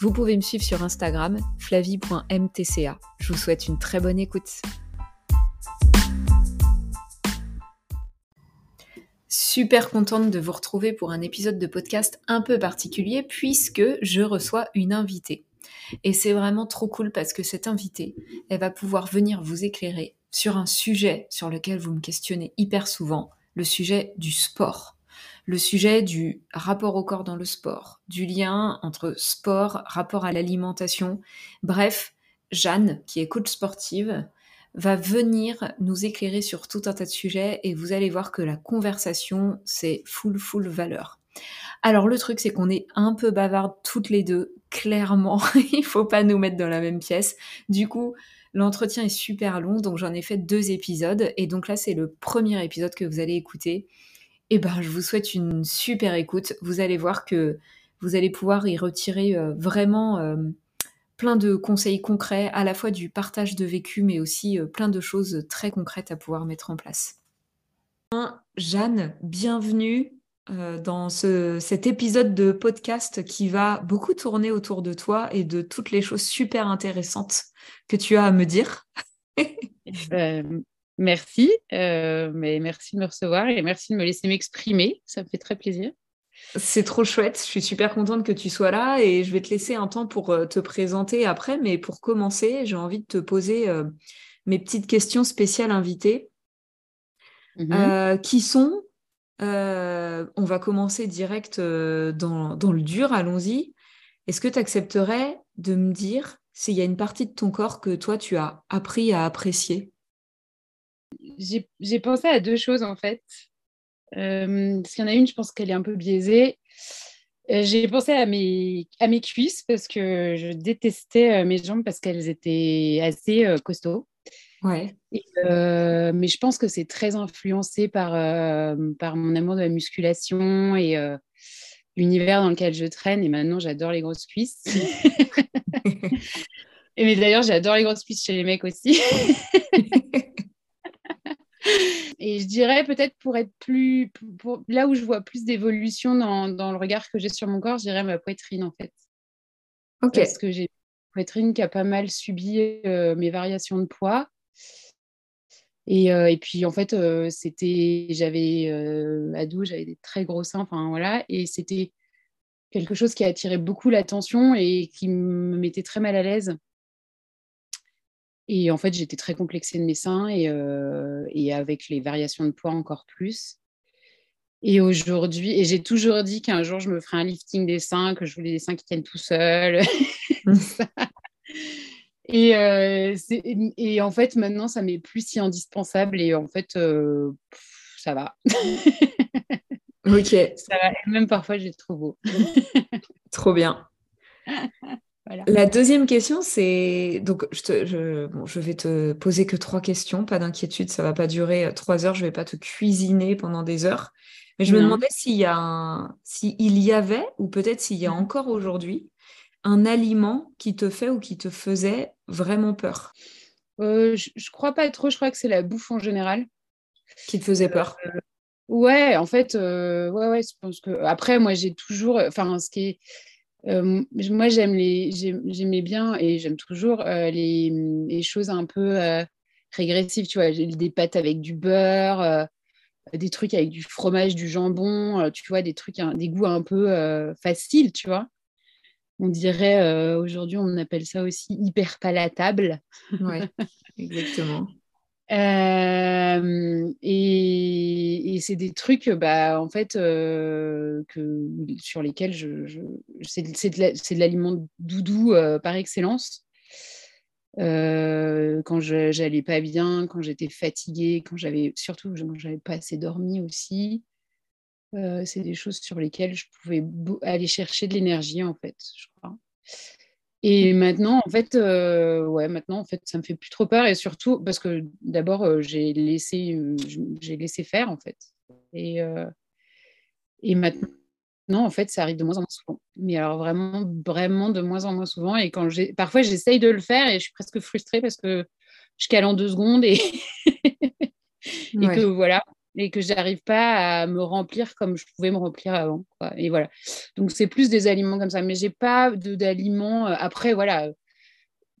Vous pouvez me suivre sur Instagram, flavie.mtca. Je vous souhaite une très bonne écoute. Super contente de vous retrouver pour un épisode de podcast un peu particulier puisque je reçois une invitée. Et c'est vraiment trop cool parce que cette invitée, elle va pouvoir venir vous éclairer sur un sujet sur lequel vous me questionnez hyper souvent, le sujet du sport le sujet du rapport au corps dans le sport, du lien entre sport, rapport à l'alimentation. Bref, Jeanne, qui est coach sportive, va venir nous éclairer sur tout un tas de sujets et vous allez voir que la conversation, c'est full, full valeur. Alors le truc, c'est qu'on est un peu bavardes toutes les deux, clairement. Il faut pas nous mettre dans la même pièce. Du coup, l'entretien est super long, donc j'en ai fait deux épisodes. Et donc là, c'est le premier épisode que vous allez écouter. Eh ben, je vous souhaite une super écoute. Vous allez voir que vous allez pouvoir y retirer euh, vraiment euh, plein de conseils concrets, à la fois du partage de vécu, mais aussi euh, plein de choses très concrètes à pouvoir mettre en place. Jeanne, bienvenue dans cet épisode de podcast qui va beaucoup tourner autour de toi et de toutes les choses super intéressantes que tu as à me dire. Merci, euh, mais merci de me recevoir et merci de me laisser m'exprimer. Ça me fait très plaisir. C'est trop chouette. Je suis super contente que tu sois là et je vais te laisser un temps pour euh, te présenter après. Mais pour commencer, j'ai envie de te poser euh, mes petites questions spéciales invitées mhm. qui sont, on va commencer direct dans, dans, le dur, allons-y. Est-ce que tu accepterais de me dire s'il y a une partie de ton corps que toi, tu as appris à apprécier? J'ai pensé à deux choses en fait. Euh, parce qu'il y en a une, je pense qu'elle est un peu biaisée. Euh, j'ai pensé à mes, à mes cuisses parce que je détestais euh, mes jambes parce qu'elles étaient assez costauds. Ouais. mais je pense que c'est très influencé par, par mon amour de la musculation et l'univers dans lequel je traîne. Et maintenant, j'adore les grosses cuisses. et mais d'ailleurs, j'adore les grosses cuisses chez les mecs aussi. Et je dirais peut-être pour être plus, là où je vois plus d'évolution dans, dans, le regard que j'ai sur mon corps, je dirais ma poitrine en fait. Ok. Parce que j'ai une poitrine qui a pas mal subi euh, mes variations de poids. Et, euh, et puis en fait, euh, c'était, j'avais ado, j'avais des très gros seins, enfin voilà, et c'était quelque chose qui a attiré beaucoup l'attention et qui me mettait très mal à l'aise. Et en fait, j'étais très complexée de mes seins et, euh, et, avec les variations de poids encore plus. Et aujourd'hui, et j'ai toujours dit qu'un jour, je me ferais un lifting des seins, que je voulais des seins qui tiennent tout seuls. et, euh, et en fait, maintenant, ça m'est plus si indispensable. Et en fait, euh, ça va. ok. Ça va. même parfois, j'ai trop beau. trop bien. La deuxième question, c'est donc je, je, vais te poser que trois questions, pas d'inquiétude, ça va pas durer euh, trois heures, je vais pas te cuisiner pendant des heures. Mais je me demandais s'il y a s'il y avait ou peut-être s'il y a encore aujourd'hui un aliment qui te fait ou qui te faisait vraiment peur. Euh, je, ne crois pas trop, je crois que c'est la bouffe en général qui te faisait peur. Euh, ouais, en fait, ouais, ouais, je pense que après moi j'ai toujours, enfin ce qui est euh, moi, j'aime les, j'aimais bien et j'aime toujours euh, les, les, choses un peu euh, régressives, tu vois, des pâtes avec du beurre, des trucs avec du fromage, du jambon, tu vois, des trucs, des goûts un peu faciles, tu vois. On dirait, aujourd'hui, on appelle ça aussi hyper palatable. Oui, exactement. Et, c'est des trucs, bah, en fait, que, sur lesquels je, c'est de l'aliment doudou par excellence. quand j'allais pas bien, quand j'étais fatiguée, quand j'avais surtout quand j'avais pas assez dormi aussi, c'est des choses sur lesquelles je pouvais aller chercher de l'énergie en fait, je crois. Et maintenant, en fait, euh, ouais, maintenant, en fait, ça me fait plus trop peur. Et surtout, parce que d'abord, euh, j'ai laissé, j'ai laissé faire, en fait. Et, et maintenant, en fait, ça arrive de moins en moins souvent. Mais alors, vraiment, vraiment de moins en moins souvent. Et quand j'ai, parfois, j'essaye de le faire et je suis presque frustrée parce que je cale en deux secondes et, et que voilà, et que j'arrive pas à me remplir comme je pouvais me remplir avant. Et voilà. Donc c'est plus des aliments comme ça, mais j'ai pas d'aliments. Euh, après voilà,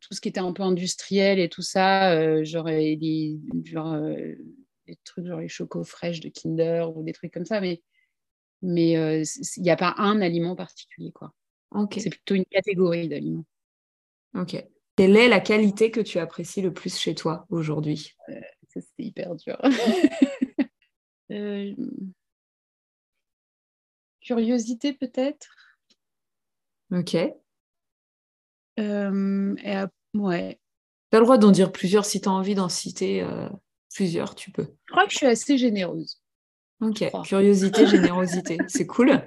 tout ce qui était un peu industriel et tout ça, euh, j'aurais des, genre, euh, des trucs genre les chocos fraîches de Kinder ou des trucs comme ça, mais mais il n'y a pas un aliment particulier quoi. C'est plutôt une catégorie d'aliments. Ok. Quelle est la qualité que tu apprécies le plus chez toi aujourd'hui? Ça, c'est hyper dur. Euh, curiosité peut-être. Ok. Euh, ouais. Tu as le droit d'en dire plusieurs. Si tu as envie d'en citer euh, plusieurs, tu peux. Je crois que je suis assez généreuse. Ok. Curiosité, générosité. C'est cool.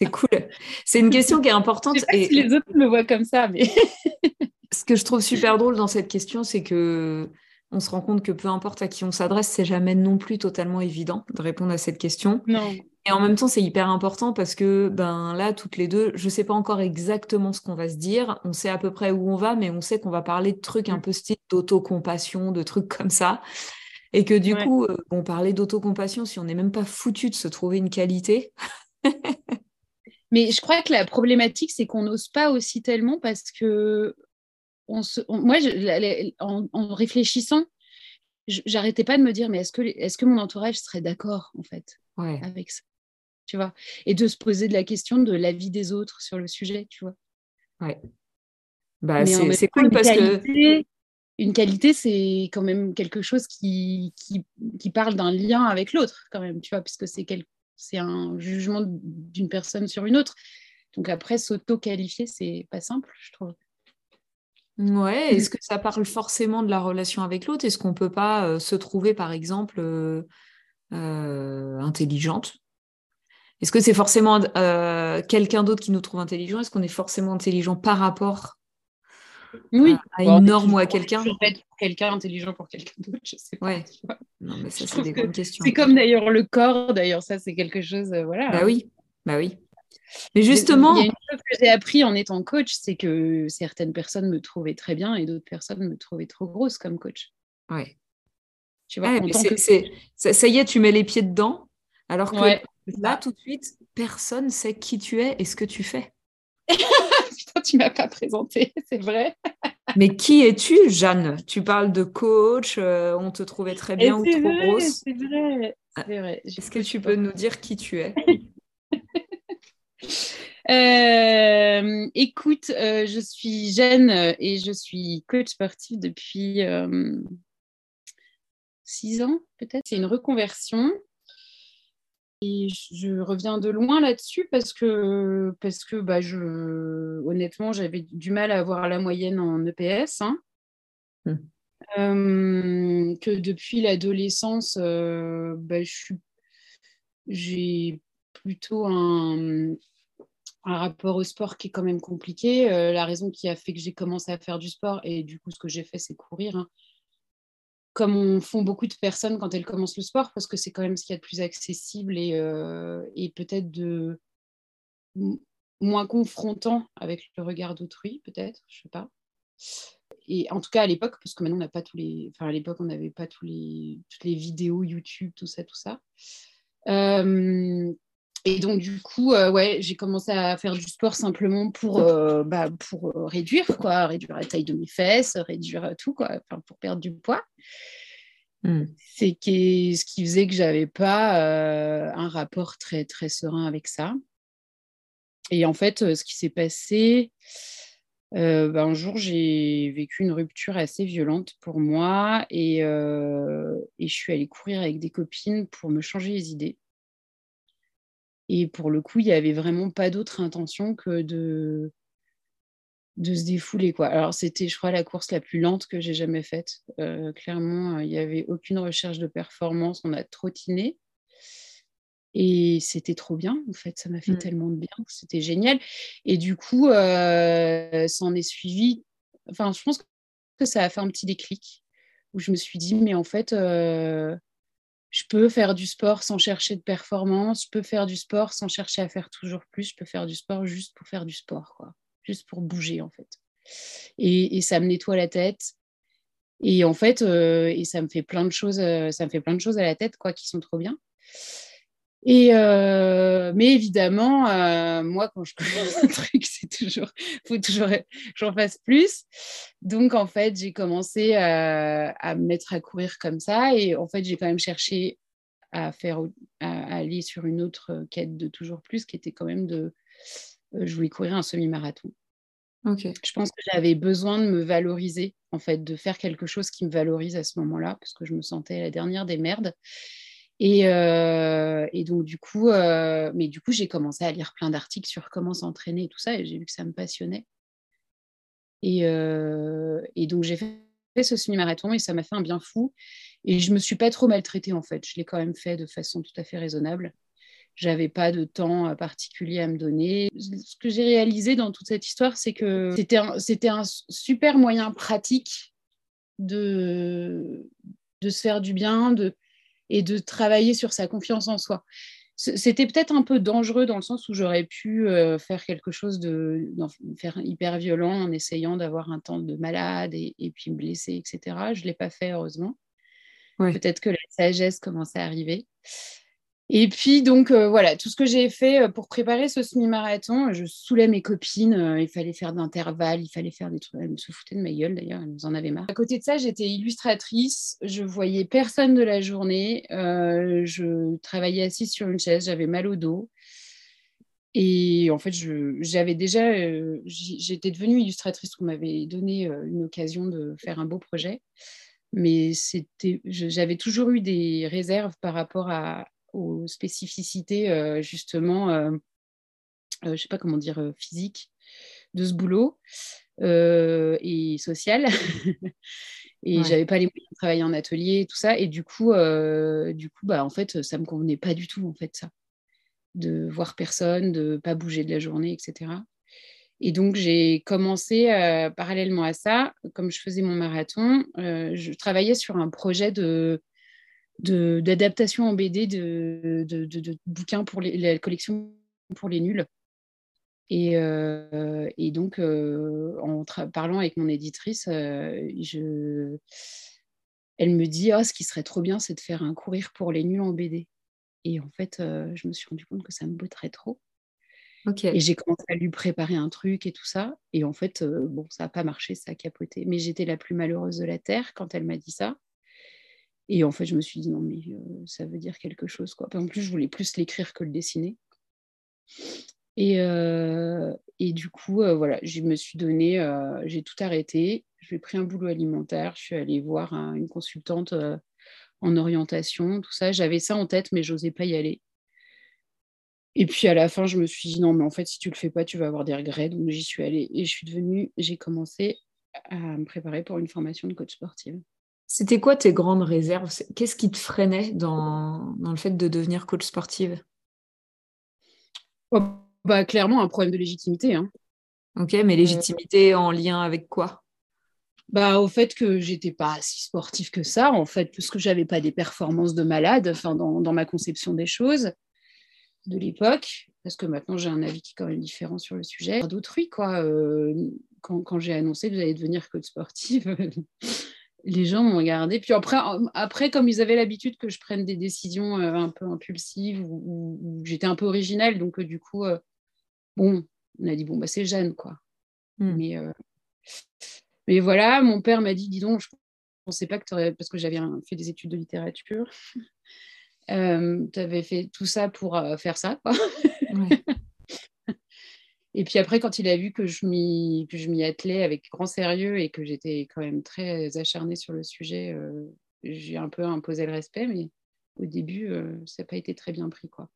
C'est cool. C'est une question qui est importante. Je sais pas et... si les autres me voient comme ça, mais. Ce que je trouve super drôle dans cette question, c'est que on se rend compte que peu importe à qui on s'adresse, c'est jamais non plus totalement évident de répondre à cette question. Non. Et en même temps, c'est hyper important parce que ben là, toutes les deux, je sais pas encore exactement ce qu'on va se dire. On sait à peu près où on va, mais on sait qu'on va parler de trucs un mm. peu style d'autocompassion, de trucs comme ça. Et que du coup, euh, on parlait d'autocompassion si on n'est même pas foutu de se trouver une qualité. mais je crois que la problématique, c'est qu'on n'ose pas aussi tellement parce que moi, en, réfléchissant, j'arrêtais pas de me dire, mais est-ce que, est que mon entourage serait d'accord, en fait, avec ça tu vois? Et de se poser de la question de la vie des autres sur le sujet, tu vois? Ouais. Bah, c'est cool parce que... Une qualité, c'est quand même quelque chose qui, qui, qui parle d'un lien avec l'autre, quand même, tu vois, puisque c'est quel... un jugement d'une personne sur une autre. Donc après, s'auto-qualifier, c'est pas simple, je trouve. Ouais, est-ce que ça parle forcément de la relation avec l'autre? Est-ce qu'on peut pas euh, se trouver, par exemple, euh, euh, intelligente? Est-ce que c'est forcément quelqu'un d'autre qui nous trouve intelligent? Est-ce qu'on est forcément intelligent par rapport oui. à, une norme ou à quelqu'un? Quelqu'un intelligent pour quelqu'un d'autre, je sais pas. Ouais. Non, mais ça, c'est des grandes questions. C'est comme d'ailleurs le corps, d'ailleurs, ça, c'est quelque chose, voilà. Bah oui, bah oui. Mais justement. Il y a une chose que j'ai appris en étant coach, c'est que certaines personnes me trouvaient très bien et d'autres personnes me trouvaient trop grosse comme coach. Ouais. Tu vois, ça, y est, tu mets les pieds dedans, alors que là, tout de suite, personne sait qui tu es et ce que tu fais. Putain, tu m'as pas présenté, c'est vrai. Mais qui es-tu, Jeanne? Tu parles de coach, euh, on te trouvait très bien ou trop grosse? C'est vrai, c'est vrai. Est-ce que tu peux nous dire qui tu es? Euh, écoute, euh, je suis jeune et je suis coach sportif depuis euh, six ans, peut-être. C'est une reconversion. Et je reviens de loin là-dessus parce que, parce que bah, je, honnêtement, j'avais du mal à avoir la moyenne en EPS. Hein. Hmm. que depuis l'adolescence, bah, j'ai plutôt un, un rapport au sport qui est quand même compliqué. Euh, la raison qui a fait que j'ai commencé à faire du sport, et du coup, ce que j'ai fait, c'est courir. Hein. Comme on font beaucoup de personnes quand elles commencent le sport, parce que c'est quand même ce qu'il y a de plus accessible et, euh, et peut-être de moins confrontant avec le regard d'autrui, peut-être, je sais pas. Et en tout cas à l'époque, parce que maintenant on n'a pas tous les, enfin à l'époque on n'avait pas tous les, toutes les vidéos YouTube, tout ça, tout ça. Euh, et donc, du coup, euh, ouais, j'ai commencé à faire du sport simplement pour, euh, bah, pour euh, réduire, quoi, réduire la taille de mes fesses, réduire tout, quoi, pour perdre du poids. Hmm. C'est ce qui faisait que j'avais pas un rapport très, très serein avec ça. Et en fait, ce qui s'est passé, bah, un jour, j'ai vécu une rupture assez violente pour moi et, et je suis allée courir avec des copines pour me changer les idées. Et pour le coup, il n'y avait vraiment pas d'autre intention que de, de se défouler. Quoi. Alors, c'était, je crois, la course la plus lente que j'ai jamais faite. Euh, clairement, il n'y avait aucune recherche de performance. On a trottiné. Et c'était trop bien, en fait, ça m'a fait mmh. tellement de bien, c'était génial. Et du coup, euh, ça en est suivi, enfin, je pense que ça a fait un petit déclic où je me suis dit, mais en fait, euh, je peux faire du sport sans chercher de performance, je peux faire du sport sans chercher à faire toujours plus, je peux faire du sport juste pour faire du sport, quoi, juste pour bouger, en fait. Et, ça me nettoie la tête. Et en fait, euh, et ça me fait plein de choses, ça me fait plein de choses à la tête, quoi, qui sont trop bien. Et euh, mais évidemment, euh, moi, quand je commence un truc, c'est toujours, faut toujours que j'en fasse plus. Donc, en fait, j'ai commencé à, à, me mettre à courir comme ça. Et en fait, j'ai quand même cherché à faire, à, aller sur une autre quête de toujours plus, qui était quand même de, euh, je voulais courir un semi-marathon. Ok. Je pense que j'avais besoin de me valoriser, en fait, de faire quelque chose qui me valorise à ce moment-là, parce que je me sentais la dernière des merdes. Euh, et, donc, du coup, euh, coup, j'ai commencé à lire plein d'articles sur comment s'entraîner et tout ça, et j'ai vu que ça me passionnait. Et, euh, donc, j'ai fait ce semi-marathon et ça m'a fait un bien fou. Et je ne me suis pas trop maltraitée, en fait. Je l'ai quand même fait de façon tout à fait raisonnable. J'avais pas de temps particulier à me donner. Ce que j'ai réalisé dans toute cette histoire, c'est que c'était un, un super moyen pratique de, de se faire du bien, de, et de travailler sur sa confiance en soi. C'était peut-être un peu dangereux dans le sens où j'aurais pu euh, faire quelque chose de faire hyper violent en essayant d'avoir un temps de malade et, puis me blesser, etc. Je ne l'ai pas fait, heureusement. Peut-être que la sagesse commençait à arriver. Et puis, donc, euh, voilà, tout ce que j'ai fait euh, pour préparer ce semi-marathon, je saoulais mes copines. Euh, il fallait faire d'intervalles, il fallait faire des trucs. Elles me se foutaient de ma gueule, d'ailleurs, elles en avaient marre. À côté de ça, j'étais illustratrice. Je voyais personne de la journée. je travaillais assise sur une chaise, j'avais mal au dos. Et en fait, j'avais déjà, j'étais devenue illustratrice. On m'avait donné une occasion de faire un beau projet mais j'avais toujours eu des réserves par rapport à, aux spécificités euh, justement, euh, euh, je ne sais pas comment dire, physiques de ce boulot et social. et j'avais pas les moyens de travailler en atelier et tout ça. Et du coup, du coup bah, en fait, ça me convenait pas du tout, en fait, ça. De voir personne, de pas bouger de la journée, etc. Et donc, j'ai commencé parallèlement à ça, comme je faisais mon marathon, je travaillais sur un projet de d'adaptation en BD de, de, bouquins pour les, la collection pour les nuls. Et, euh, et donc, euh, en parlant avec mon éditrice, euh, je... elle me dit oh, ce qui serait trop bien, c'est de faire un courir pour les nuls en BD. Et en fait, je me suis rendu compte que ça me botterait trop. Et j'ai commencé à lui préparer un truc et tout ça. Et en fait, bon, ça n'a pas marché, ça a capoté. Mais j'étais la plus malheureuse de la Terre quand elle m'a dit ça. Et en fait, je me suis dit, non, mais euh, ça veut dire quelque chose. Quoi. En plus, je voulais plus l'écrire que le dessiner. Et, euh, et du coup, euh, voilà, je me suis donné, j'ai tout arrêté. J'ai pris un boulot alimentaire. Je suis allée voir une consultante en orientation, tout ça. J'avais ça en tête, mais j'osais pas y aller. Et puis à la fin, je me suis dit, non, mais en fait, si tu le fais pas, tu vas avoir des regrets. Donc j'y suis allée et je suis devenue, j'ai commencé à me préparer pour une formation de coach sportive. C'était quoi tes grandes réserves? Qu'est-ce qui te freinait dans, le fait de devenir coach sportive? Oh, bah, Clairement, un problème de légitimité. Hein. Ok, mais euh, légitimité en lien avec quoi? Bah, au fait que j'étais pas si sportive que ça, en fait, parce que j'avais pas des performances de malade, enfin, dans, ma conception des choses de l'époque, parce que maintenant j'ai un avis qui est quand même différent sur le sujet. D'autrui, quoi. Euh, quand, quand j'ai annoncé que j'allais devenir coach sportive, les gens m'ont regardé. Puis après, après, comme ils avaient l'habitude que je prenne des décisions euh, un peu impulsives ou, j'étais un peu originale, donc euh, du coup, euh, bon, on a dit bon bah c'est Jeanne quoi. Hmm. Mais mais voilà, mon père m'a dit dis donc, je pensais pas que tu aurais parce que j'avais fait des études de littérature. tu avais fait tout ça pour faire ça quoi. Et puis après, quand il a vu que je m'y attelais avec grand sérieux et que j'étais quand même très acharnée sur le sujet, euh, j'ai un peu imposé le respect, mais au début, euh, ça n'a pas été très bien pris. quoi.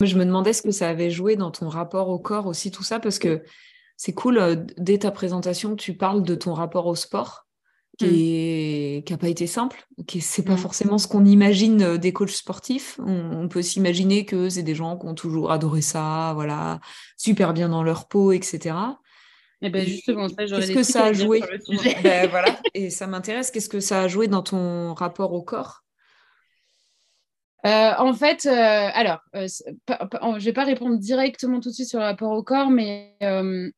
Je me demandais ce que ça avait joué dans ton rapport au corps aussi, tout ça, parce que c'est cool, euh, dès ta présentation, tu parles de ton rapport au sport. Qui n'a pas été simple, qui c'est pas forcément ce qu'on imagine des coachs sportifs. On, peut s'imaginer que c'est des gens qui ont toujours adoré ça, voilà, super bien dans leur peau, etc. Eh ben, et ben justement, ça, Qu'est-ce que ça a joué ben, voilà. Et ça m'intéresse. Qu'est-ce que ça a joué dans ton rapport au corps? Euh, en fait, euh, alors, euh, je ne vais pas répondre directement tout de suite sur le rapport au corps, mais je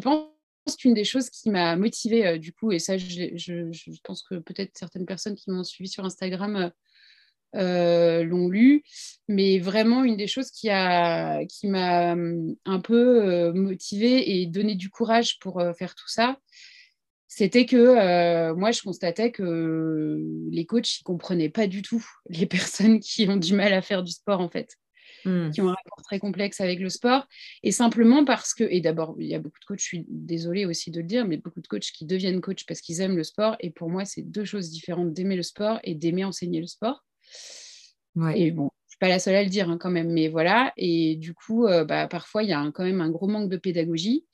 pense qu'une des choses qui m'a motivée, du coup, et ça, je, pense que peut-être certaines personnes qui m'ont suivi sur Instagram l'ont lu, mais vraiment une des choses qui m'a qui un peu motivée et donné du courage pour faire tout ça, c'était que euh, moi, je constatais que les coachs ne comprenaient pas du tout les personnes qui ont du mal à faire du sport, en fait, hmm. qui ont un rapport très complexe avec le sport. Et simplement parce que, et d'abord, il y a beaucoup de coachs, je suis désolée aussi de le dire, mais beaucoup de coachs qui deviennent coachs parce qu'ils aiment le sport. Et pour moi, c'est deux choses différentes d'aimer le sport et d'aimer enseigner le sport. Et bon, je suis pas la seule à le dire hein, quand même, mais voilà. Et du coup, euh, bah, parfois, il y a quand même un gros manque de pédagogie.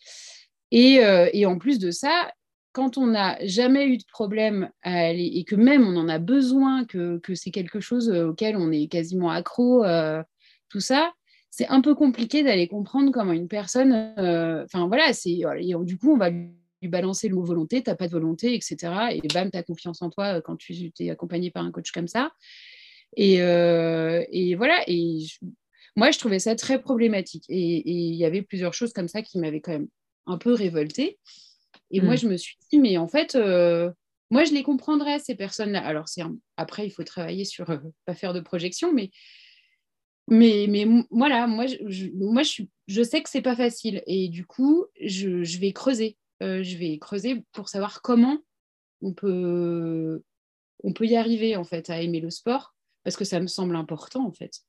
Et, euh, et, en plus de ça, quand on n'a jamais eu de problème à aller, et que même on en a besoin, que, c'est quelque chose euh, auquel on est quasiment accro, euh, tout ça, c'est un peu compliqué d'aller comprendre comment une personne. Euh, enfin voilà, c'est du coup on va lui balancer le mot volonté, t'as pas de volonté, etc. Et bam, tu as confiance en toi quand tu es accompagné par un coach comme ça. Et, voilà. Et moi, je trouvais ça très problématique. Et il y avait plusieurs choses comme ça qui m'avaient quand même un peu révoltée. Et moi, mm. je me suis dit, mais en fait, euh, moi, je les comprendrais, ces personnes-là. Alors, c'est après, il faut travailler sur euh, pas faire de projection, mais, mais, mais voilà, moi, je, moi je, je sais que c'est pas facile. Et du coup, je, je vais creuser. Euh, je vais creuser pour savoir comment on peut, on peut y arriver, en fait, à aimer le sport, parce que ça me semble important, en fait.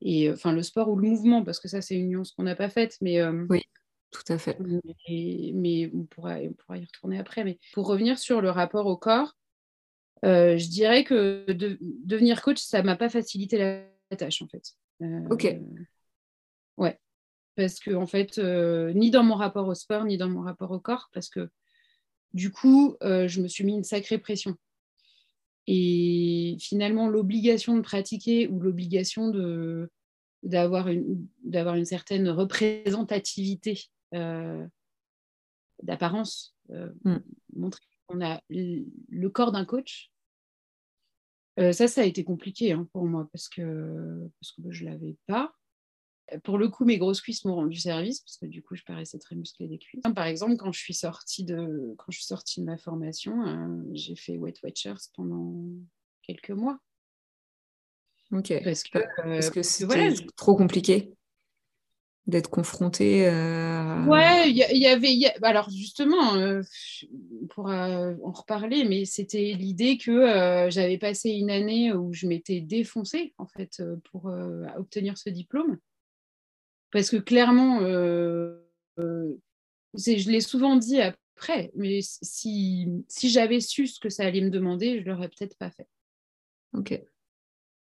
Et enfin, le sport ou le mouvement, parce que ça, c'est une nuance qu'on n'a pas faite, mais. oui tout à fait. Mais, on, pourra, on pourra y retourner après. Mais pour revenir sur le rapport au corps, euh, je dirais que devenir coach, ça m'a pas facilité la, tâche, en fait. Euh, ok. Ouais. Parce que, en fait, euh, ni dans mon rapport au sport, ni dans mon rapport au corps, parce que du coup, je me suis mis une sacrée pression. Et finalement, l'obligation de pratiquer ou l'obligation de d'avoir une, d'avoir une certaine représentativité euh, d'apparence, euh, mm. montrer qu'on a le corps d'un coach. Euh, ça, ça a été compliqué hein, pour moi parce que, parce que je ne l'avais pas. Pour le coup, mes grosses cuisses m'ont rendu service parce que du coup, je paraissais très musclée des cuisses. Par exemple, quand je suis sortie de, quand je suis sortie de ma formation, j'ai fait Wet Watchers pendant quelques mois. Ok. Parce que c'est c'était trop compliqué d'être confronté euh... Ouais, il y, avait. alors justement, euh, on pourra en reparler, mais c'était l'idée que euh, j'avais passé une année où je m'étais défoncée en fait euh, pour obtenir ce diplôme, parce que clairement, je l'ai souvent dit après, mais si, si j'avais su ce que ça allait me demander, je l'aurais peut-être pas fait. Ok.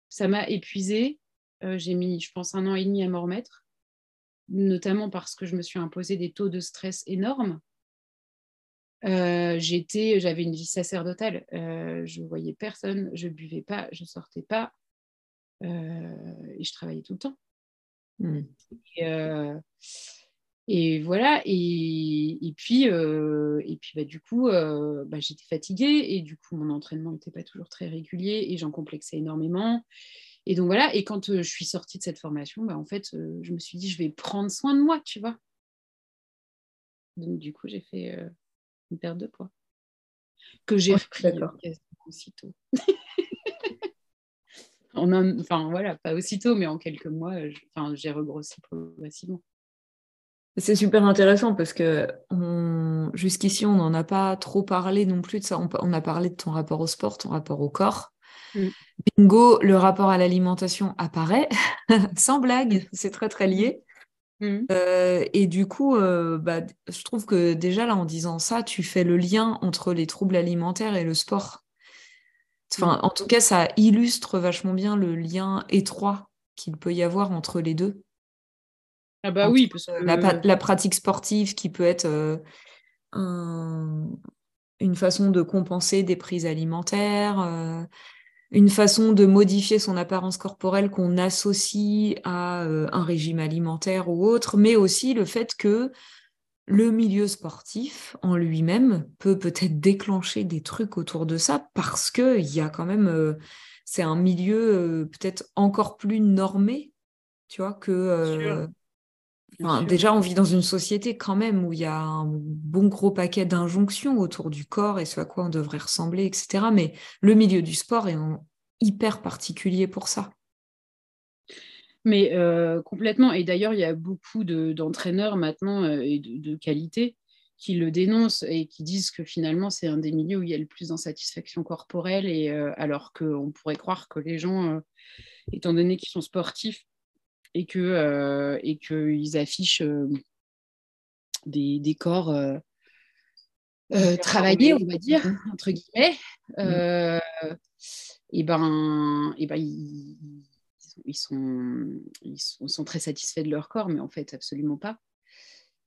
Ça m'a épuisée. J'ai mis, je pense, un an et demi à m'en remettre notamment parce que je me suis imposé des taux de stress énormes. Euh, j'étais, j'avais une vie sacerdotale. Euh, je voyais personne, je buvais pas, je sortais pas, euh, et je travaillais tout le temps. Hmm. Et, voilà. Et, puis, et puis bah, du coup, bah, j'étais fatiguée et du coup, mon entraînement n'était pas toujours très régulier et j'en complexais énormément. Et donc voilà, et quand euh, je suis sortie de cette formation, bah, en fait, euh, je me suis dit, je vais prendre soin de moi, tu vois. Donc du coup, j'ai fait euh, une perte de poids que j'ai repris aussitôt. enfin voilà, pas aussitôt, mais en quelques mois, j'ai regrossi progressivement. C'est super intéressant parce que jusqu'ici, on n'en a pas trop parlé non plus de ça. on, a parlé de ton rapport au sport, ton rapport au corps. Mm. Bingo, le rapport à l'alimentation apparaît, sans blague, c'est très très lié. Mm. Euh, et du coup, euh, bah, je trouve que déjà là, en disant ça, tu fais le lien entre les troubles alimentaires et le sport. Enfin, mm. en tout cas, ça illustre vachement bien le lien étroit qu'il peut y avoir entre les deux. Ah bah oui, parce que... la, pratique sportive qui peut être euh, un, une façon de compenser des prises alimentaires, euh, une façon de modifier son apparence corporelle qu'on associe à euh, un régime alimentaire ou autre, mais aussi le fait que le milieu sportif en lui-même peut peut-être déclencher des trucs autour de ça parce que il y a quand même, euh, c'est un milieu peut-être encore plus normé, tu vois, que déjà, on vit dans une société quand même où il y a un bon gros paquet d'injonctions autour du corps et ce à quoi on devrait ressembler, etc. Mais le milieu du sport est hyper particulier pour ça. Mais euh, complètement. Et d'ailleurs, il y a beaucoup d'entraîneurs maintenant euh, et de, qualité qui le dénoncent et qui disent que finalement, c'est un des milieux où il y a le plus d'insatisfaction corporelle. Et euh, alors qu'on pourrait croire que les gens, étant donné qu'ils sont sportifs, et que euh, et qu'ils affichent euh, des, des, corps euh, travaillés, on va dire entre guillemets. Mm. et ben, et ben ils, ils, sont, ils sont, très satisfaits de leur corps, mais en fait absolument pas.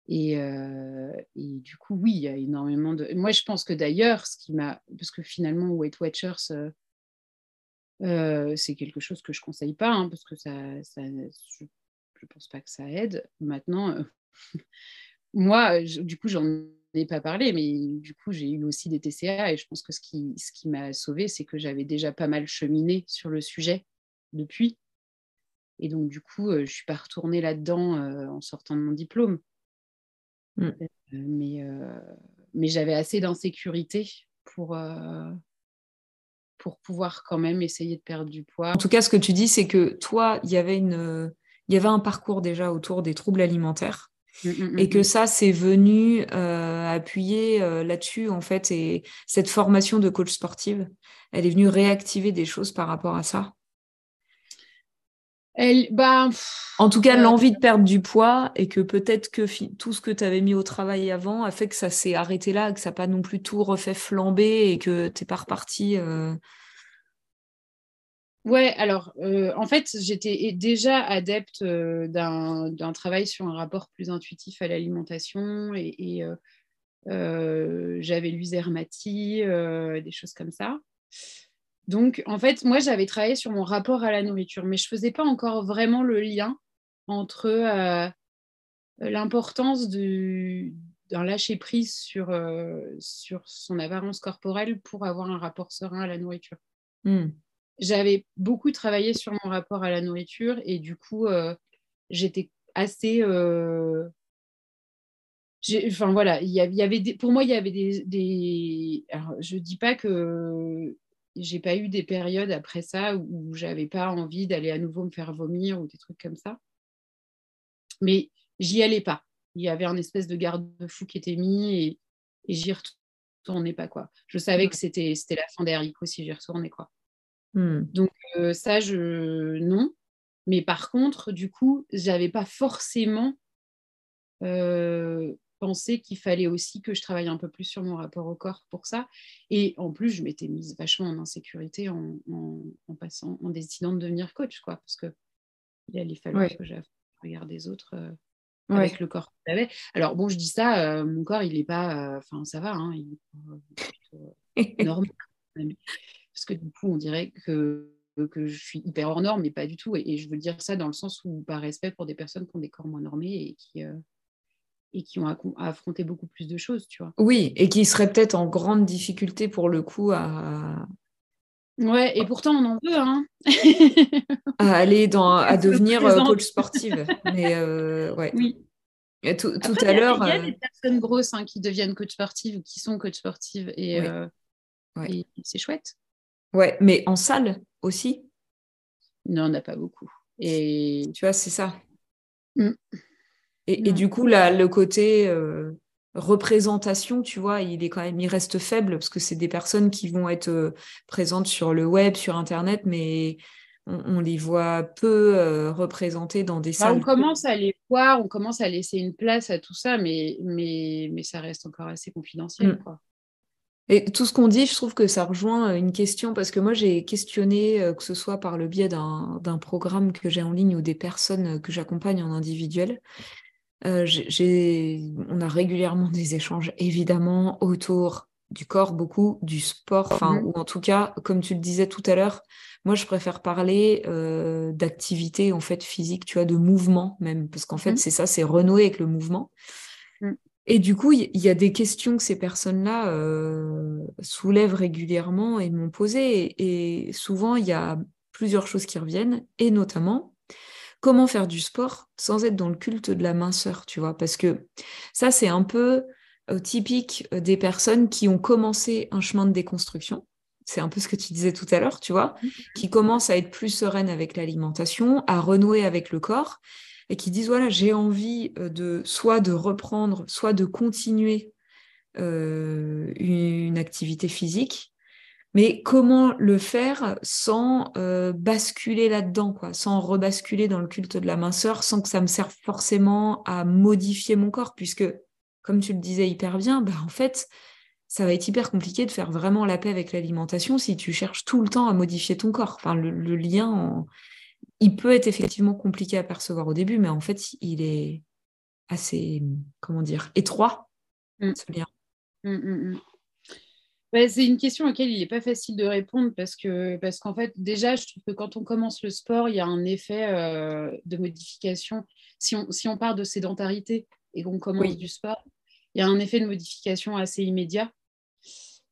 Et, et, du coup, oui, il y a énormément de. Moi, je pense que d'ailleurs, ce qui m'a. Parce que finalement, Weight Watchers, c'est quelque chose que je ne conseille pas, hein, parce que ça, ça je ne pense pas que ça aide. Maintenant, moi, du coup, j'en ai pas parlé, mais du coup, j'ai eu aussi des TCA et je pense que ce qui, ce qui m'a sauvé, c'est que j'avais déjà pas mal cheminé sur le sujet depuis. Et donc, du coup, je ne suis pas retournée là-dedans en sortant de mon diplôme. Mmh. mais mais j'avais assez d'insécurité pour, pour pouvoir quand même essayer de perdre du poids. En tout cas, ce que tu dis, c'est que toi, il y avait une, il y avait un parcours déjà autour des troubles alimentaires. Mmh, mmh, et que ça, c'est venu euh, appuyer euh, là-dessus, en fait, et cette formation de coach sportive, elle est venue réactiver des choses par rapport à ça. Elle, bah, en tout cas, l'envie de perdre du poids et que peut-être que tout ce que tu avais mis au travail avant a fait que ça s'est arrêté là, que ça n'a pas non plus tout refait flamber et que tu n'es pas reparti. Euh... Ouais, alors euh, en fait, j'étais déjà adepte euh, d'un travail sur un rapport plus intuitif à l'alimentation et, euh, j'avais lu Zermati, des choses comme ça. Donc, en fait, moi, j'avais travaillé sur mon rapport à la nourriture, mais je ne faisais pas encore vraiment le lien entre euh, l'importance d'un lâcher-prise sur, euh, sur son apparence corporelle pour avoir un rapport serein à la nourriture. Hmm. J'avais beaucoup travaillé sur mon rapport à la nourriture et du coup, euh, j'étais assez... Enfin voilà, il y avait des, pour moi, il y avait des... des... Alors, je ne dis pas que j'ai pas eu des périodes après ça où j'avais pas envie d'aller à nouveau me faire vomir ou des trucs comme ça. Mais j'y allais pas. Il y avait un espèce de garde-fou qui était mis et, et j'y retournais pas quoi. Je savais que c'était c'était la fin des haricots si j'y retournais quoi. Hmm. Donc euh, ça je non. Mais par contre du coup j'avais pas forcément euh, pensé qu'il fallait aussi que je travaille un peu plus sur mon rapport au corps pour ça. Et en plus, je m'étais mise vachement en insécurité en, passant, en décidant de devenir coach, quoi, parce que il allait falloir que j'aille regarder les autres euh, avec le corps que j'avais. Alors bon, je dis ça, euh, mon corps, il n'est pas, euh, enfin ça va, hein, il est plutôt normal. parce que du coup, on dirait que que je suis hyper hors norme, mais pas du tout. Et, et, je veux dire ça dans le sens où, par respect pour des personnes qui ont des corps moins normés et qui, et qui ont affronté beaucoup plus de choses, tu vois. Oui, et qui seraient peut-être en grande difficulté pour le coup à. Ouais, et pourtant on en veut, hein. à aller dans, à devenir euh, coach sportive. Mais euh, ouais. Oui. Et tout, tout à l'heure. Il y a, des euh, personnes grosses hein, qui deviennent coach sportive ou qui sont coach sportive et, et c'est chouette. Ouais, mais en salle aussi? Non, on n'a pas beaucoup. Et tu vois, c'est ça. Mm. Et, du coup, le côté euh, représentation, tu vois, il est quand même, il reste faible parce que c'est des personnes qui vont être euh, présentes sur le web, sur Internet, mais on, les voit peu euh, représentées dans des bah, salles. On commence à les voir, on commence à laisser une place à tout ça, mais, mais, mais ça reste encore assez confidentiel. Mm. Quoi. Et tout ce qu'on dit, je trouve que ça rejoint une question, parce que moi j'ai questionné, que ce soit par le biais d'un programme que j'ai en ligne ou des personnes que j'accompagne en individuel, euh, on a régulièrement des échanges, évidemment, autour du corps, beaucoup du sport, enfin, Mhm. ou en tout cas, comme tu le disais tout à l'heure, moi, je préfère parler euh, d'activité, en fait, physique, tu vois, de mouvement même, parce qu'en fait, Mhm. c'est ça, c'est renouer avec le mouvement. Mhm. Et du coup, il y, y a des questions que ces personnes-là euh, soulèvent régulièrement et m'ont posées. Et, et souvent, il y a plusieurs choses qui reviennent, et notamment, comment faire du sport sans être dans le culte de la minceur, tu vois, parce que ça, c'est un peu euh, typique euh, des personnes qui ont commencé un chemin de déconstruction. C'est un peu ce que tu disais tout à l'heure, tu vois, qui commencent à être plus sereines avec l'alimentation, à renouer avec le corps, et qui disent, voilà, j'ai envie euh, de soit de reprendre, soit de continuer euh, une activité physique, mais comment le faire sans euh, basculer là-dedans, quoi, sans rebasculer dans le culte de la minceur, sans que ça me serve forcément à modifier mon corps, puisque, comme tu le disais hyper bien, bah, en fait, ça va être hyper compliqué de faire vraiment la paix avec l'alimentation si tu cherches tout le temps à modifier ton corps. Enfin, le, le lien, en... il peut être effectivement compliqué à percevoir au début, mais en fait, il est assez, comment dire, étroit, Mm. ce lien. Mm, mm, Ouais, c'est une question à laquelle il n'est pas facile de répondre parce que parce qu'en fait, déjà, je trouve que quand on commence le sport, il y a un effet euh, de modification. Si on, si on part de sédentarité et qu'on commence Oui. du sport, il y a un effet de modification assez immédiat.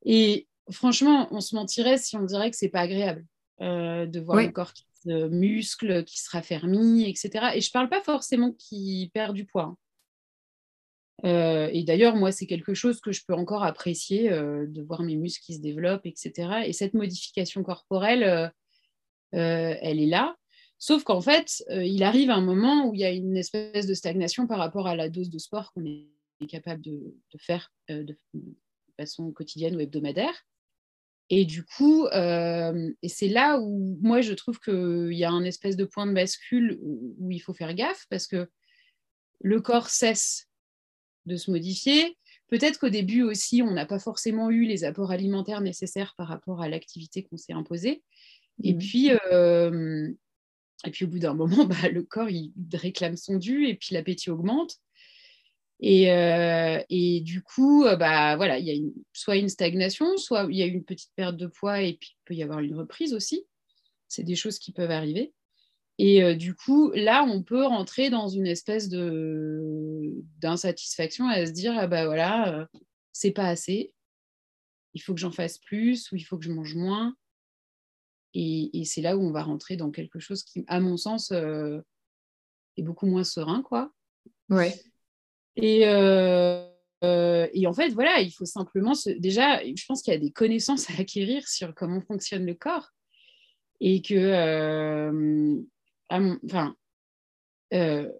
Et franchement, on se mentirait si on dirait que c'est pas agréable euh, de voir Oui. le corps qui se muscle, qui se raffermit, etc. Et je parle pas forcément qui perd du poids. hein. Euh, et d'ailleurs, moi, c'est quelque chose que je peux encore apprécier, euh, de voir mes muscles qui se développent, etc. Et cette modification corporelle, euh, elle est là. Sauf qu'en fait, il arrive un moment où il y a une espèce de stagnation par rapport à la dose de sport qu'on est capable de, faire de, façon quotidienne ou hebdomadaire. Et du coup, et c'est là où moi je trouve qu'il y a un espèce de point de bascule où il faut faire gaffe parce que le corps cesse de se modifier. Peut-être qu'au début aussi, on n'a pas forcément eu les apports alimentaires nécessaires par rapport à l'activité qu'on s'est imposée. Et Mhm. puis, euh, et puis au bout d'un moment, bah, le corps il réclame son dû et puis l'appétit augmente. Et, euh, et du coup, euh, bah, voilà, il y a une, soit une stagnation, soit il y a une petite perte de poids et puis il peut y avoir une reprise aussi. C'est des choses qui peuvent arriver. Et euh, du coup, là, on peut rentrer dans une espèce de d'insatisfaction à se dire ah bah voilà, euh, c'est pas assez, il faut que j'en fasse plus ou il faut que je mange moins. Et, et c'est là où on va rentrer dans quelque chose qui, à mon sens, euh, est beaucoup moins serein, quoi. Ouais. Et, et en fait, voilà, il faut simplement se... déjà, je pense qu'il y a des connaissances à acquérir sur comment fonctionne le corps et que euh, enfin, euh,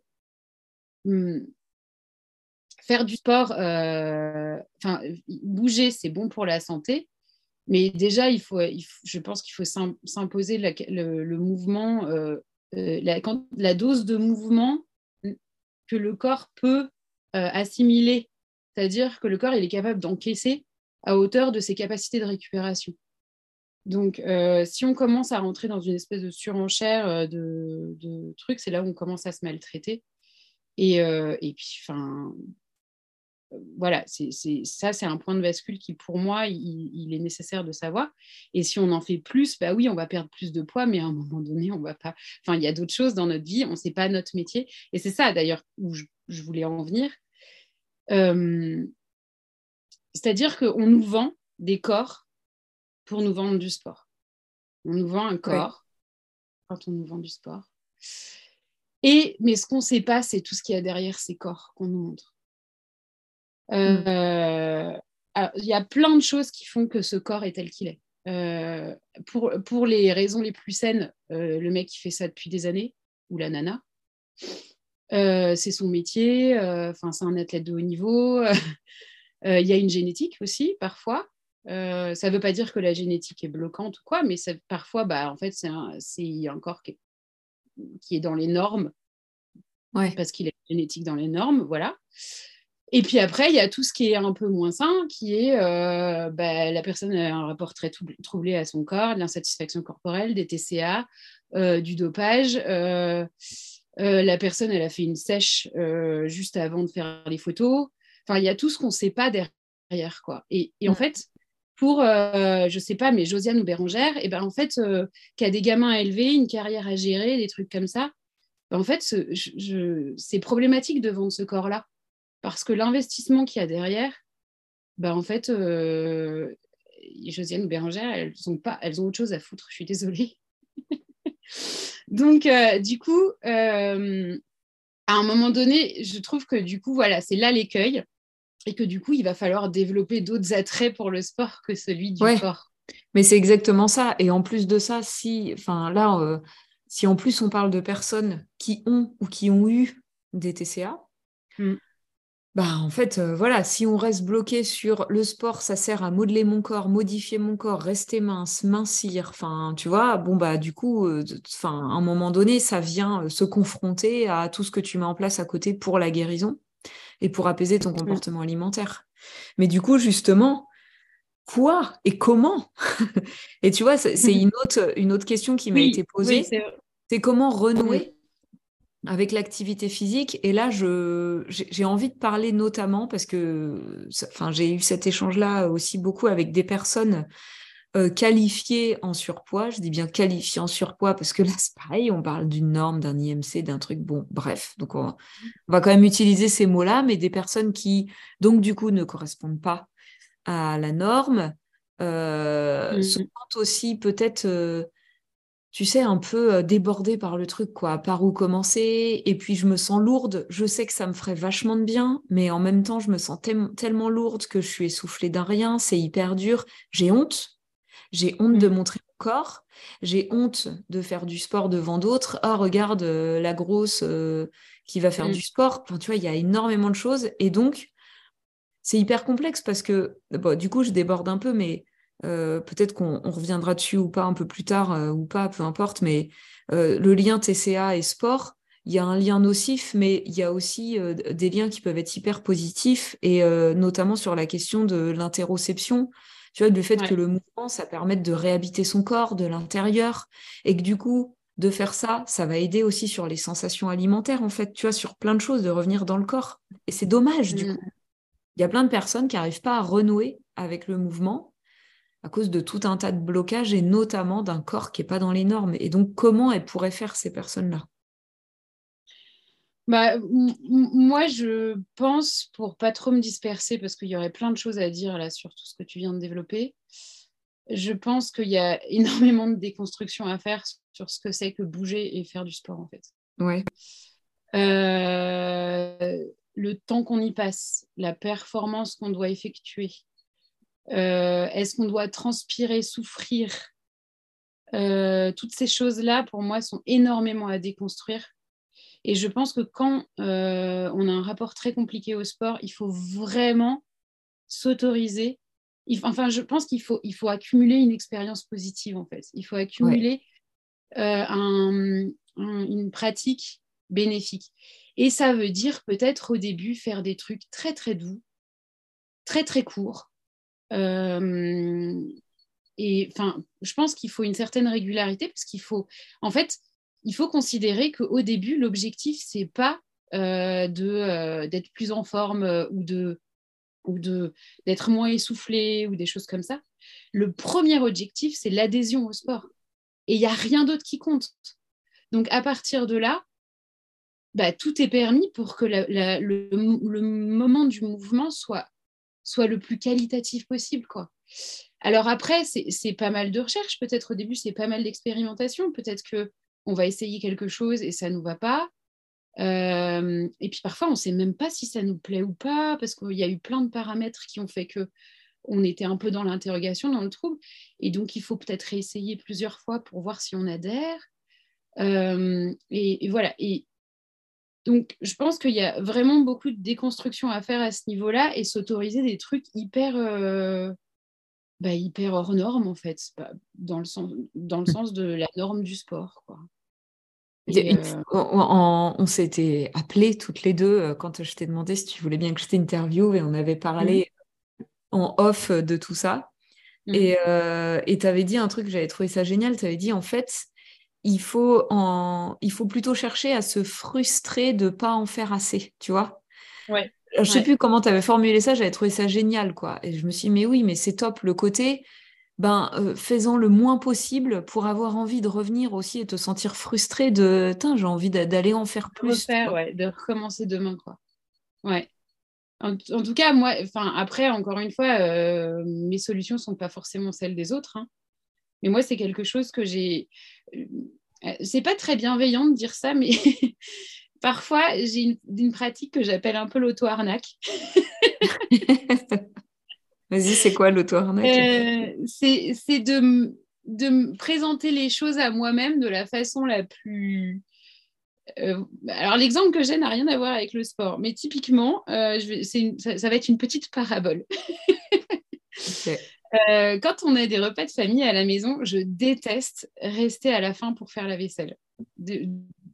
hum, faire du sport, euh, bouger, c'est bon pour la santé, mais déjà, il faut, je pense qu'il faut s'im- s'imposer le, mouvement, euh, la, dose de mouvement que le corps peut assimiler, c'est-à-dire que le corps, est capable d'encaisser à hauteur de ses capacités de récupération. Donc, euh, si on commence à rentrer dans une espèce de surenchère euh, de, trucs, c'est là où on commence à se maltraiter. Et, euh, puis, enfin, voilà, ça, c'est un point de bascule qui, pour moi, il, est nécessaire de savoir. Et si on en fait plus, bah oui, on va perdre plus de poids, mais à un moment donné, on va pas. Enfin, il y a d'autres choses dans notre vie, on ne sait pas notre métier. Et c'est ça, d'ailleurs, où je, voulais en venir. C'est-à-dire qu'on nous vend des corps pour nous vendre du sport. On nous vend un corps quand on nous vend du sport. Et, mais ce qu'on ne sait pas, c'est tout ce qu'il y a derrière ces corps qu'on nous montre. Euh, Il y a plein de choses qui font que ce corps est tel qu'il est. Euh, pour, pour les raisons les plus saines, euh, le mec qui fait ça depuis des années, ou la nana, c'est son métier, enfin c'est un athlète de haut niveau. Il y a une génétique aussi, parfois. Euh, ça ne veut pas dire que la génétique est bloquante ou quoi, mais ça- parfois, bah, en fait, c'est un, un corps qui est, qui est dans les normes Ouais. parce qu'il est génétique dans les normes, voilà. Et puis après, il y a tout ce qui est un peu moins sain, qui est euh, bah, la personne a un rapport très troublé, à son corps, de l'insatisfaction corporelle, des TCA, euh, du dopage. la personne, elle a fait une sèche juste avant de faire les photos. Enfin, il y a tout ce qu'on ne sait pas derrière derrière, quoi. Et, en mm. fait, pour, euh, je sais pas, mais Josiane ou Bérangère, et ben en fait, euh, qui a des gamins à élever, une carrière à gérer, des trucs comme ça, ben, en fait, c'est problématique de vendre ce corps-là. Parce que l'investissement qu'il y a derrière, ben en fait, euh, Josiane ou Bérangère, elles ont, pas, elles ont autre chose à foutre, je suis désolée. Donc, euh, du coup, à un moment donné, je trouve que du coup, voilà, c'est là l'écueil et que du coup, il va falloir développer d'autres attraits pour le sport que celui du corps. Mais c'est exactement ça. Et en plus de ça, si, enfin là, euh, si en plus on parle de personnes qui ont ou qui ont eu des TCA, mm. bah en fait, voilà, si on reste bloqué sur le sport, ça sert à modeler mon corps, modifier mon corps, rester mince, mincir, enfin, tu vois, bon bah du coup, enfin, à un moment donné, ça vient se confronter à tout ce que tu mets en place à côté pour la guérison et pour apaiser ton mmh. comportement alimentaire. Mais du coup, justement, quoi et comment Et tu vois, c'est une autre, une autre question qui m'a été posée. c'est comment renouer avec l'activité physique. Et là, j'ai envie de parler notamment parce que enfin, j'ai eu cet échange-là aussi beaucoup avec des personnes euh, qualifiées en surpoids. Je dis bien qualifiées en surpoids parce que là, c'est pareil, on parle d'une norme, d'un IMC, d'un truc. Bon, bref, donc on, va quand même utiliser ces mots-là, mais des personnes qui, donc, du coup, ne correspondent pas à la norme, euh, mmh. se sentent aussi peut-être. Euh, tu sais, un peu débordée par le truc, quoi, par où commencer. Et puis, je me sens lourde. Je sais que ça me ferait vachement de bien, mais en même temps, je me sens tellement lourde que je suis essoufflée d'un rien. C'est hyper dur. J'ai honte. J'ai honte de mmh. montrer mon corps. J'ai honte de faire du sport devant d'autres. Ah, regarde la grosse qui va faire mmh. du sport. Enfin, tu vois, il y a énormément de choses. Et donc, c'est hyper complexe parce que, du coup, je déborde un peu, mais euh, peut-être qu'on reviendra dessus ou pas un peu plus tard euh, ou pas, peu importe, mais euh, le lien TCA et sport, il y a un lien nocif, mais il y a aussi des liens qui peuvent être hyper positifs, et notamment sur la question de l'interoception, tu vois, du fait que le mouvement, ça permet de réhabiter son corps de l'intérieur, et que du coup, de faire ça, ça va aider aussi sur les sensations alimentaires, en fait, tu vois, sur plein de choses, de revenir dans le corps. Et c'est dommage, du mmh. coup. Il y a plein de personnes qui n'arrivent pas à renouer avec le mouvement à cause de tout un tas de blocages et notamment d'un corps qui n'est pas dans les normes. Et donc, comment elles pourraient faire ces personnes-là? Bah, moi, je pense, pour pas trop me disperser, parce qu'il y aurait plein de choses à dire là sur tout ce que tu viens de développer, je pense qu'il y a énormément de déconstruction à faire sur ce que c'est que bouger et faire du sport, en fait. Ouais. Euh, le temps qu'on y passe, la performance qu'on doit effectuer, euh, est-ce qu'on doit transpirer, souffrir euh, Toutes ces choses-là, pour moi, sont énormément à déconstruire. Et je pense que quand euh, on a un rapport très compliqué au sport, il faut vraiment s'autoriser. Enfin, je pense qu'il faut, il faut accumuler une expérience positive, en fait. Il faut accumuler une pratique bénéfique. Et ça veut dire peut-être au début faire des trucs très, très doux, très, très courts, euh, et enfin, je pense qu'il faut une certaine régularité parce qu'il faut, en fait, il faut considérer qu'au début, l'objectif, c'est pas euh, euh, d'être plus en forme ou de ou d'être moins essoufflé ou des choses comme ça. Le premier objectif, c'est l'adhésion au sport. Et il n'y a rien d'autre qui compte. Donc à partir de là, bah, tout est permis pour que le, le, moment du mouvement soit soit le plus qualitatif possible. Quoi. Alors après, c'est pas mal de recherche. Peut-être au début, c'est pas mal d'expérimentation. Peut-être que on va essayer quelque chose et ça ne nous va pas. Euh, et puis parfois, on ne sait même pas si ça nous plaît ou pas, parce qu'il y a eu plein de paramètres qui ont fait que on était un peu dans l'interrogation, dans le trouble. Et donc, il faut peut-être réessayer plusieurs fois pour voir si on adhère. Euh, et, et, voilà. Et donc, je pense qu'il y a vraiment beaucoup de déconstruction à faire à ce niveau-là et s'autoriser des trucs hyper, euh, bah, hyper hors norme, en fait, dans, le sens, dans le sens de la norme du sport. Quoi. Euh, on, s'était appelés toutes les deux euh, quand je t'ai demandé si tu voulais bien que je t'interviewe et on avait parlé mmh. en off de tout ça. Mmh. Et tu avais dit un truc, j'avais trouvé ça génial. Tu avais dit en fait, il faut, en, il faut plutôt chercher à se frustrer de ne pas en faire assez, tu vois ouais. je sais plus comment tu avais formulé ça, j'avais trouvé ça génial, quoi. Et je me suis dit, mais oui, mais c'est top le côté, ben, euh, faisant le moins possible pour avoir envie de revenir aussi et te sentir frustré de, j'ai envie d'aller en faire plus. de recommencer demain, quoi. Ouais. En, tout cas, moi, enfin, après, encore une fois, euh, mes solutions sont pas forcément celles des autres. Hein. Mais moi, c'est quelque chose que j'ai. Euh, c'est pas très bienveillant de dire ça, mais parfois, j'ai une, pratique que j'appelle un peu l'auto-arnaque. Vas-y, c'est quoi l'auto-arnaque euh, C'est de, de me présenter les choses à moi-même de la façon la plus. Euh, alors, l'exemple que j'ai n'a rien à voir avec le sport, mais typiquement, euh, ça, va être une petite parabole. quand on a des repas de famille à la maison, je déteste rester à la fin pour faire la vaisselle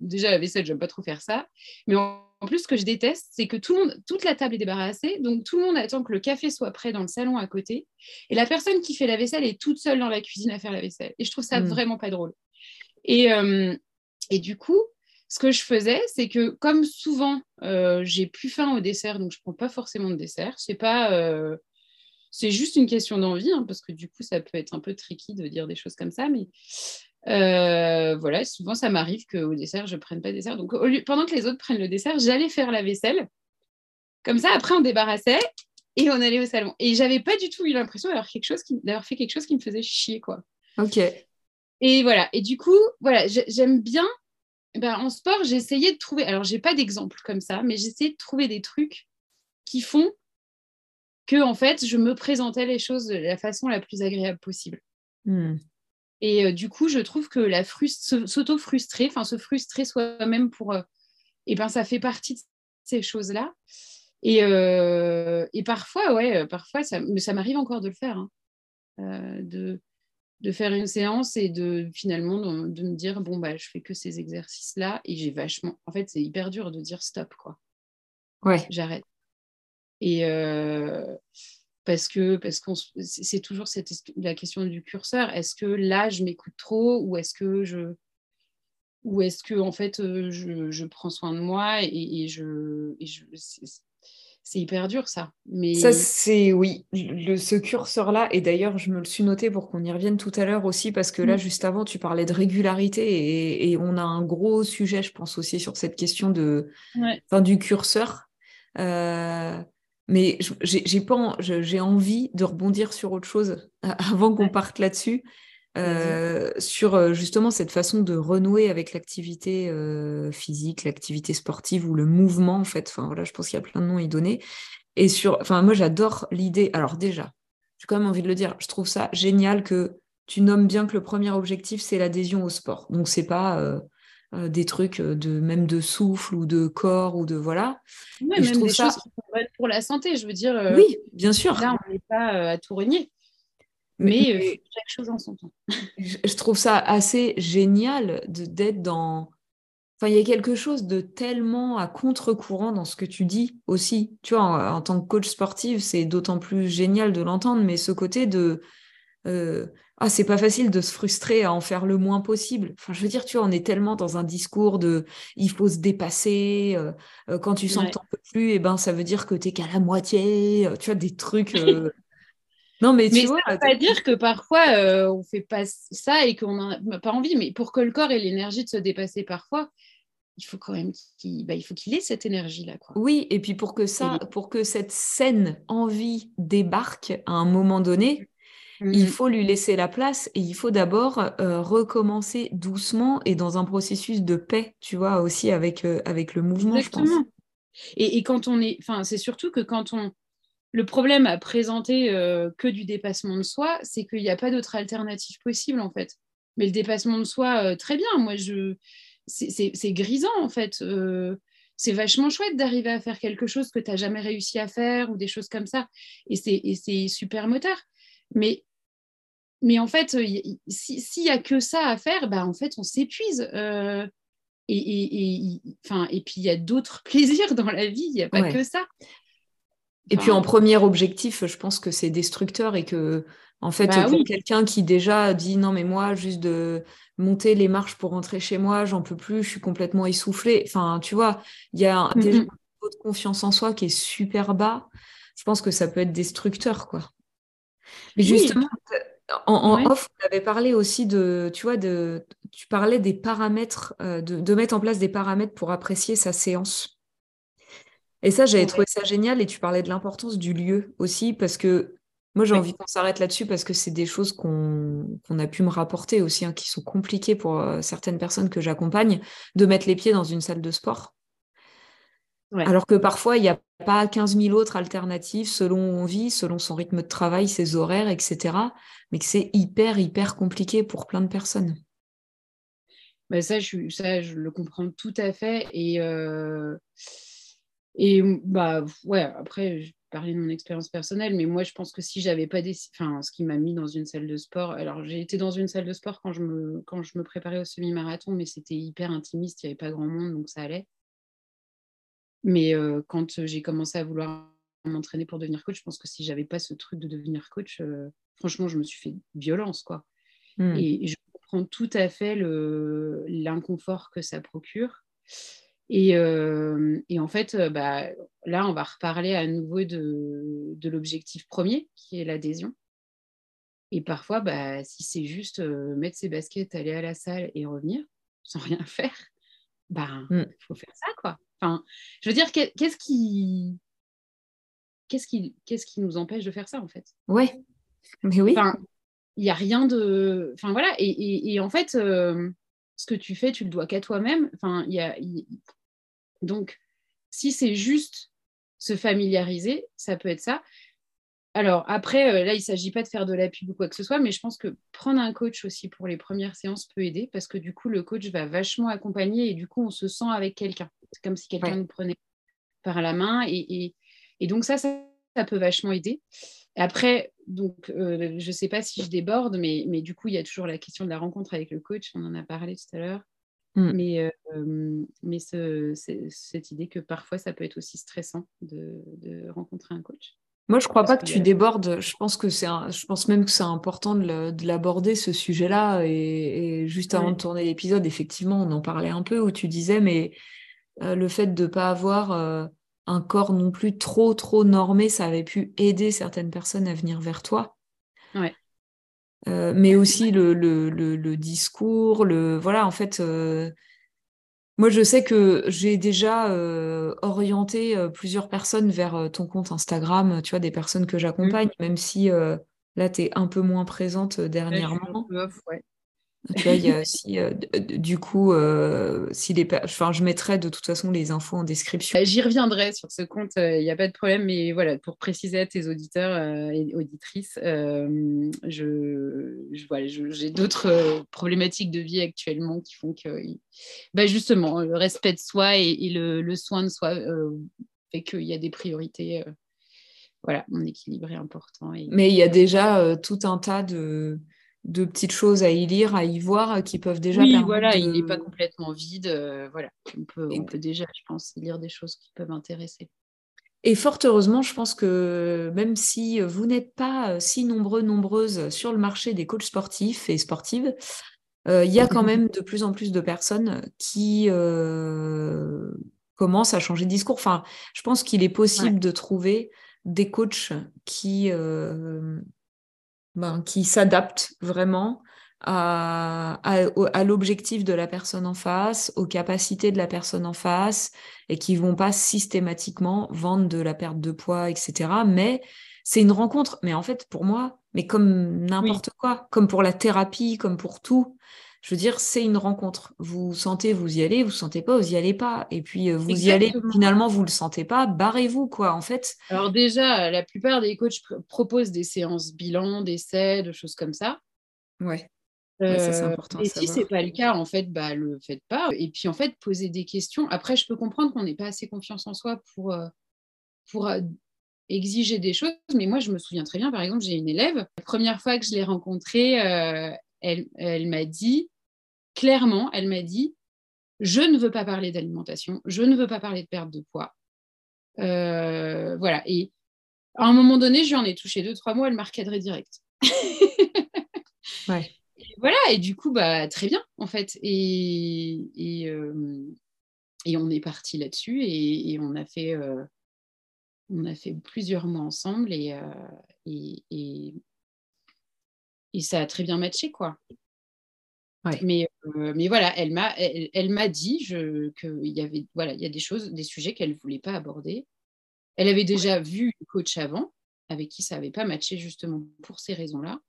déjà la vaisselle, j'aime pas trop faire ça. Mais en, plus, ce que je déteste, c'est que tout le monde, toute la table est débarrassée, donc tout le monde attend que le café soit prêt dans le salon à côté, et la personne qui fait la vaisselle est toute seule dans la cuisine à faire la vaisselle. Et je trouve ça mm. vraiment pas drôle. Et, euh, et du coup, ce que je faisais, c'est que comme souvent, euh, j'ai plus faim au dessert, donc je prends pas forcément de dessert. C'est pas, euh, c'est juste une question d'envie, hein, parce que du coup, ça peut être un peu tricky de dire des choses comme ça, mais euh, voilà, souvent ça m'arrive qu'au dessert, je ne prenne pas de dessert. Donc pendant que les autres prennent le dessert, j'allais faire la vaisselle. Comme ça, après, on débarrassait et on allait au salon. Et j'avais pas du tout eu l'impression d'avoir, quelque chose qui, d'avoir fait quelque chose qui me faisait chier, quoi. Ok. Et voilà. Et du coup, voilà, j'aime bien. Ben, en sport, j'ai essayé de trouver. Alors, j'ai pas d'exemple comme ça, mais j'ai essayé de trouver des trucs qui font que, en fait, je me présentais les choses de la façon la plus agréable possible. Hmm. Et euh, du coup, je trouve que la s'auto-frustrer, enfin se frustrer soi-même pour, euh, eh ben, ça fait partie de ces choses-là. Et, euh, et, parfois, ouais, parfois, ça, ça m'arrive encore de le faire, hein. de, de faire une séance et de finalement de, me dire bon bah je fais que ces exercices-là et j'ai vachement, en fait, c'est hyper dur de dire stop quoi. Ouais. J'arrête. Et parce que parce qu'on c'est toujours cette, la question du curseur. Est-ce que là je m'écoute trop ou est-ce que je ou est-ce que en fait euh, je, je, prends soin de moi et, je, c'est hyper dur ça. Mais ça c'est oui le, ce curseur là et d'ailleurs je me le suis noté pour qu'on y revienne tout à l'heure aussi parce que là mmh. juste avant tu parlais de régularité et, on a un gros sujet je pense aussi sur cette question de enfin, du curseur. Euh, mais j'ai pas, j'ai envie de rebondir sur autre chose avant qu'on parte là-dessus, euh, sur euh, justement cette façon de renouer avec l'activité euh, physique, l'activité sportive ou le mouvement en fait. Enfin voilà, je pense qu'il y a plein de noms à y donner. Et sur, enfin moi j'adore l'idée. Alors déjà, j'ai quand même envie de le dire. Je trouve ça génial que tu nommes bien que le premier objectif c'est l'adhésion au sport. Donc c'est pas euh, des trucs euh, de même de souffle ou de corps ou de voilà. même des choses qui pour la santé, je veux dire. Euh, oui, bien sûr. Là, on n'est pas à tout renier. Mais, chaque chose en son temps. je trouve ça assez génial d'être dans. Enfin, il y a quelque chose de tellement à contre-courant dans ce que tu dis aussi. Tu vois, en, en tant que coach sportif, c'est d'autant plus génial de l'entendre, mais ce côté de euh, ah, c'est pas facile de se frustrer à en faire le moins possible. Enfin, je veux dire, tu vois, on est tellement dans un discours de il faut se dépasser. Euh, euh, quand tu sens que t'en peux plus, et eh ben, ça veut dire que t'es qu'à la moitié. tu vois, des trucs. Non, mais, tu vois. Ça veut pas dire que parfois on fait pas ça et qu'on n'a pas envie. Mais pour que le corps ait l'énergie de se dépasser parfois, il faut quand même qu'il bah, il faut qu'il ait cette énergie là quoi. Oui, et puis pour que ça pour que cette saine envie débarque à un moment donné, il mmh. faut lui laisser la place et il faut d'abord euh, recommencer doucement et dans un processus de paix, tu vois, aussi avec, euh, avec le mouvement, je pense. Et, et, quand on est, enfin, c'est surtout que quand on, le problème à présenter euh, que du dépassement de soi, c'est qu'il n'y a pas d'autre alternative possible en fait. Mais le dépassement de soi, très bien. Moi, je, c'est grisant en fait. c'est vachement chouette d'arriver à faire quelque chose que tu n'as jamais réussi à faire ou des choses comme ça. Et c'est super moteur. Mais mais en fait, euh, s'il n'y a que ça à faire, bah, en fait, on s'épuise. Euh, et, et, enfin, et puis, il y a d'autres plaisirs dans la vie, il n'y a pas que ça. et puis, en premier objectif, je pense que c'est destructeur et que, en fait, bah quelqu'un qui déjà dit non, mais moi, juste de monter les marches pour rentrer chez moi, j'en peux plus, je suis complètement essoufflée. Enfin, tu vois, il y a déjà de confiance en soi qui est super bas, je pense que ça peut être destructeur, quoi. Mais justement, en, off, on avait parlé aussi de, tu vois, de, tu parlais des paramètres, euh, de, mettre en place des paramètres pour apprécier sa séance. Et ça, j'avais trouvé ça génial. Et tu parlais de l'importance du lieu aussi, parce que moi, j'ai envie qu'on s'arrête là-dessus parce que c'est des choses qu'on a pu me rapporter aussi, hein, qui sont compliquées pour euh, certaines personnes que j'accompagne, de mettre les pieds dans une salle de sport. Alors que parfois, il n'y a pas 15 000 autres alternatives selon où on vit, selon son rythme de travail, ses horaires, etc. Mais que c'est hyper, hyper compliqué pour plein de personnes. Ça, je, ça, je le comprends tout à fait. Et, euh, et bah, ouais, après, je parlais de mon expérience personnelle, mais moi, je pense que si j'avais pas des. Enfin, ce qui m'a mis dans une salle de sport. Alors, j'ai été dans une salle de sport quand je me, quand je me préparais au semi-marathon, mais c'était hyper intimiste, il n'y avait pas grand monde, donc ça allait. Mais quand j'ai commencé à vouloir m'entraîner pour devenir coach, je pense que si j'avais pas ce truc de devenir coach, franchement, je me suis fait violence, quoi. Mmh. Et, je comprends tout à fait l'inconfort que ça procure. Et, et en fait, bah, là, on va reparler à nouveau de, de l'objectif premier, qui est l'adhésion. Et parfois, bah, si c'est juste mettre ses baskets, aller à la salle et revenir sans rien faire, bah, il faut faire ça, quoi. Enfin, je veux dire, qu'est-ce qui, qu'est-ce qui, qu'est-ce qui nous empêche de faire ça en fait? Ouais, mais oui. Enfin, il n'y a rien de, enfin voilà, et, et, en fait, euh, ce que tu fais, tu le dois qu'à toi-même. Enfin, il y a, donc, si c'est juste se familiariser, ça peut être ça. Alors après, euh, là, il ne s'agit pas de faire de la pub ou quoi que ce soit, mais je pense que prendre un coach aussi pour les premières séances peut aider parce que du coup, le coach va vachement accompagner et du coup, on se sent avec quelqu'un. C'est comme si quelqu'un nous prenait par la main et, donc ça, ça, peut vachement aider. Après, donc, euh, je ne sais pas si je déborde, mais, mais du coup, il y a toujours la question de la rencontre avec le coach. On en a parlé tout à l'heure. Mm. Mais, euh, mais cette idée que parfois, ça peut être aussi stressant de rencontrer un coach. Moi, je crois pas que tu débordes. Je pense que c'est, je pense même que c'est important de l'aborder ce sujet-là. Et, juste avant de tourner l'épisode, effectivement, on en parlait un peu où tu disais, mais euh, le fait de ne pas avoir euh, un corps non plus trop trop normé, ça avait pu aider certaines personnes à venir vers toi. Ouais. Euh, mais aussi le, le, le, discours, le voilà, en fait, moi, je sais que j'ai déjà orienté plusieurs personnes vers ton compte Instagram, tu vois, des personnes que j'accompagne, mmh. même si là, tu es un peu moins présente dernièrement. Tu vois, il y a aussi, euh, du coup, euh, si les, enfin, je mettrai de toute façon les infos en description. Bah, j'y reviendrai sur ce compte, il n'y a pas de problème, mais voilà, pour préciser à tes auditeurs et auditrices, je, j'ai d'autres problématiques de vie actuellement qui font que, bah, justement, le respect de soi et, le, le, soin de soi fait qu'il y a des priorités. voilà, mon équilibre est important. Mais il y a déjà tout un tas de de petites choses à y lire, à y voir, qui peuvent déjà. Oui, voilà, il n'est pas complètement vide. Euh, voilà, on peut, on peut déjà, je pense, lire des choses qui peuvent intéresser. Et fort heureusement, je pense que même si vous n'êtes pas euh, si nombreux, nombreuses sur le marché des coachs sportifs et sportives, euh, il y a quand même de plus en plus de personnes qui commencent à changer de discours. Enfin, je pense qu'il est possible de trouver des coachs qui ben, qui s'adaptent vraiment à, à, l'objectif de la personne en face, aux capacités de la personne en face, et qui vont pas systématiquement vendre de la perte de poids, etc. Mais c'est une rencontre. Mais en fait, pour moi, mais comme n'importe quoi, comme pour la thérapie, comme pour tout, je veux dire, c'est une rencontre. Vous sentez, vous y allez, vous sentez pas, vous y allez pas. Et puis, euh, vous y allez, finalement, vous le sentez pas, barrez-vous, quoi, en fait. Alors déjà, la plupart des coachs proposent des séances bilan, d'essais, de choses comme ça. Ouais. ça, c'est euh, important. Et si c'est pas le cas, en fait, bah, le faites pas. Et puis, en fait, poser des questions. Après, je peux comprendre qu'on n'ait pas assez confiance en soi pour, euh, pour exiger des choses. Mais moi, je me souviens très bien, par exemple, j'ai une élève. La première fois que je l'ai rencontrée, elle, elle m'a dit, clairement, elle m'a dit, je ne veux pas parler d'alimentation, je ne veux pas parler de perte de poids. Euh, voilà. Et à un moment donné, je lui en ai touché deux, trois mots, elle m'a recadré direct. ouais. voilà, et du coup, bah, très bien, en fait. Et, et, euh, et on est parti là-dessus et, on a fait on a fait plusieurs mois ensemble et, et, et, ça a très bien matché quoi. Mais, mais voilà, elle m'a elle, m'a dit qu'il y avait voilà il y a des choses des sujets qu'elle voulait pas aborder. Elle avait déjà vu une coach avant avec qui ça n'avait pas matché justement pour ces raisons-là.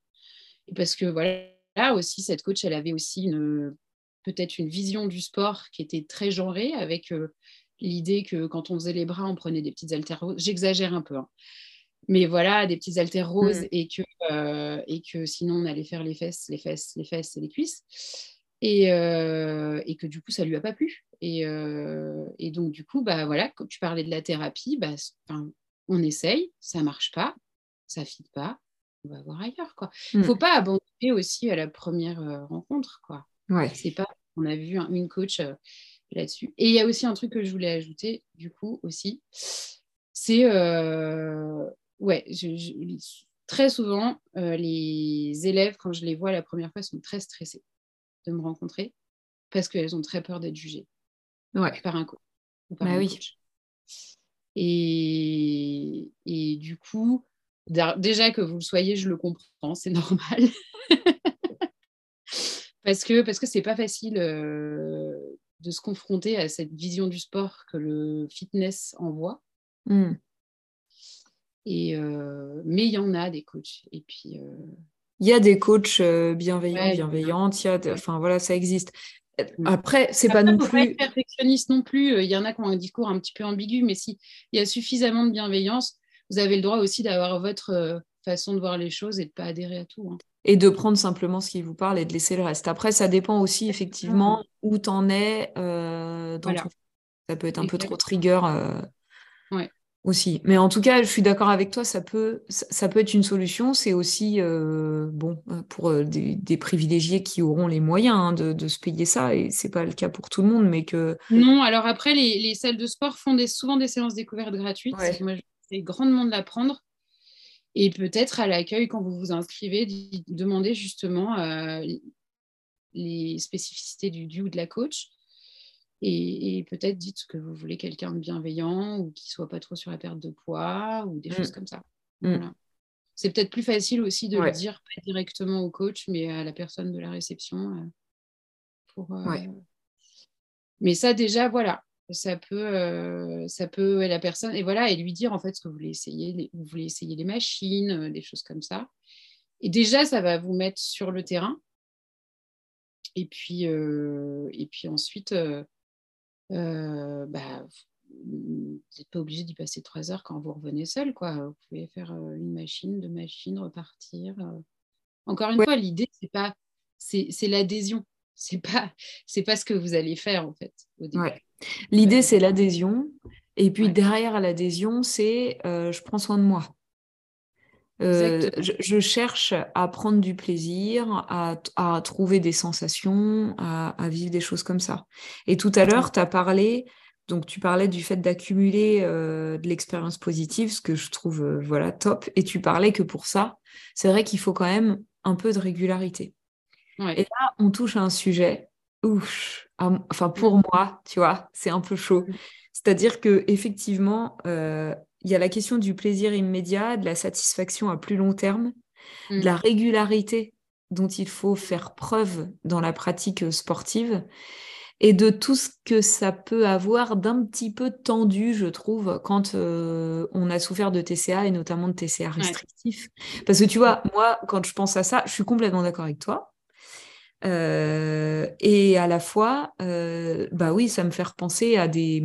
Et parce que voilà, là aussi, cette coach, elle avait aussi une, peut-être une vision du sport qui était très genrée, avec euh, l'idée que quand on faisait les bras, on prenait des petites haltères roses. J'exagère un peu, hein. Mais voilà, des petites haltères roses mm. et, que, euh, et que sinon on allait faire les fesses, les fesses, les fesses et les cuisses. Et, euh, et que du coup, ça lui a pas plu. Et, et, donc, du coup, bah, voilà, quand tu parlais de la thérapie, bah, on essaye, ça marche pas, ça ne fit pas, on va voir ailleurs. Il ne mm. faut pas abandonner aussi à la première rencontre. Quoi. Ouais. C'est pas, on a vu une coach euh, là-dessus. Et il y a aussi un truc que je voulais ajouter, du coup, aussi. C'est, euh, ouais, très souvent, euh, les élèves, quand je les vois la première fois, sont très stressés de me rencontrer parce qu'elles ont très peur d'être jugées par un, coach. bah oui. Et, et, du coup, déjà que vous le soyez, je le comprends, c'est normal. parce que parce que c'est pas facile euh, de se confronter à cette vision du sport que le fitness envoie. Hmm. Et euh, mais il y en a des coachs. Et puis euh, il y a des coachs bienveillants, bienveillantes. Il y a enfin voilà, ça existe. Hmm. Après, c'est pas non plus perfectionniste non plus. Il y en a qui ont un discours un petit peu ambigu, mais si il y a suffisamment de bienveillance, vous avez le droit aussi d'avoir votre façon de voir les choses et de pas adhérer à tout. Hein et de prendre simplement ce qui vous parle et de laisser le reste. Après, ça dépend aussi effectivement où tu en es. Euh, dans Ça peut être un peu trop trigger euh, aussi. Mais en tout cas, je suis d'accord avec toi, ça peut, ça peut être une solution. C'est aussi euh, bon pour des, privilégiés qui auront les moyens hein, de, se payer ça. Et c'est pas le cas pour tout le monde, mais que... Non, alors après, les, salles de sport font des, souvent des séances découvertes gratuites. Moi, j'essaie grandement de l'apprendre. Et peut-être à l'accueil, quand vous vous inscrivez, demander justement euh, les spécificités du, du ou de la coach. Et, peut-être dites que vous voulez quelqu'un de bienveillant ou qui soit pas trop sur la perte de poids ou des mm. choses comme ça. Mm. C'est peut-être plus facile aussi de le dire pas directement au coach, mais à la personne de la réception. Euh, pour, euh, Mais ça, déjà, voilà, ça peut, euh, ça peut la personne et voilà et lui dire en fait ce que vous voulez essayer, vous voulez essayer les machines, des choses comme ça. Et déjà, ça va vous mettre sur le terrain. Et puis, et puis ensuite, bah, vous n'êtes pas obligé d'y passer trois heures quand vous revenez seul. Quoi. Vous pouvez faire une machine, deux machines, repartir. Encore une fois, l'idée, c'est pas c'est l'adhésion. C'est pas c'est pas ce que vous allez faire en fait au début. L'idée, c'est l'adhésion. Et puis derrière l'adhésion, c'est euh, je prends soin de moi. Euh, je, cherche à prendre du plaisir, à, trouver des sensations, à, vivre des choses comme ça. Et tout à l'heure, tu as parlé, donc tu parlais du fait d'accumuler euh, de l'expérience positive, ce que je trouve voilà top. Et tu parlais que pour ça, c'est vrai qu'il faut quand même un peu de régularité. Et là, on touche à un sujet ouf, enfin pour moi, tu vois, c'est un peu chaud. C'est-à-dire que effectivement, euh, il y a la question du plaisir immédiat, de la satisfaction à plus long terme, de la mm. régularité dont il faut faire preuve dans la pratique sportive et de tout ce que ça peut avoir d'un petit peu tendu, je trouve, quand euh, on a souffert de TCA et notamment de TCA restrictif. Parce que tu vois, moi, quand je pense à ça, je suis complètement d'accord avec toi. Euh, et à la fois, euh, bah oui, ça me fait repenser à des,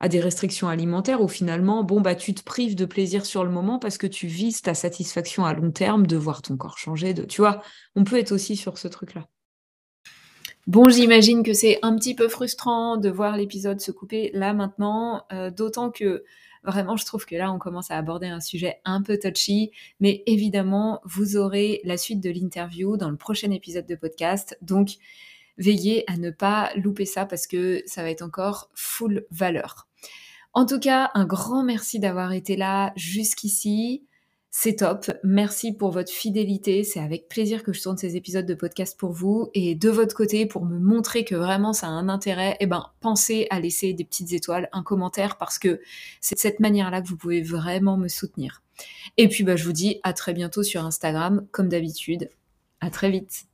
à des restrictions alimentaires où finalement, bon, bah, tu te prives de plaisir sur le moment parce que tu vises ta satisfaction à long terme de voir ton corps changer. De, tu vois, on peut être aussi sur ce truc-là. Bon, j'imagine que c'est un petit peu frustrant de voir l'épisode se couper là maintenant, euh, d'autant que Vraiment, je trouve que là, on commence à aborder un sujet un peu touchy, mais évidemment, vous aurez la suite de l'interview dans le prochain épisode de podcast. Donc, veillez à ne pas louper ça parce que ça va être encore full valeur. En tout cas, un grand merci d'avoir été là jusqu'ici. C'est top. Merci pour votre fidélité. C'est avec plaisir que je tourne ces épisodes de podcast pour vous. Et de votre côté, pour me montrer que vraiment ça a un intérêt, eh ben, pensez à laisser des petites étoiles, un commentaire, parce que c'est de cette manière-là que vous pouvez vraiment me soutenir. Et puis, bah, je vous dis à très bientôt sur Instagram, comme d'habitude. À très vite.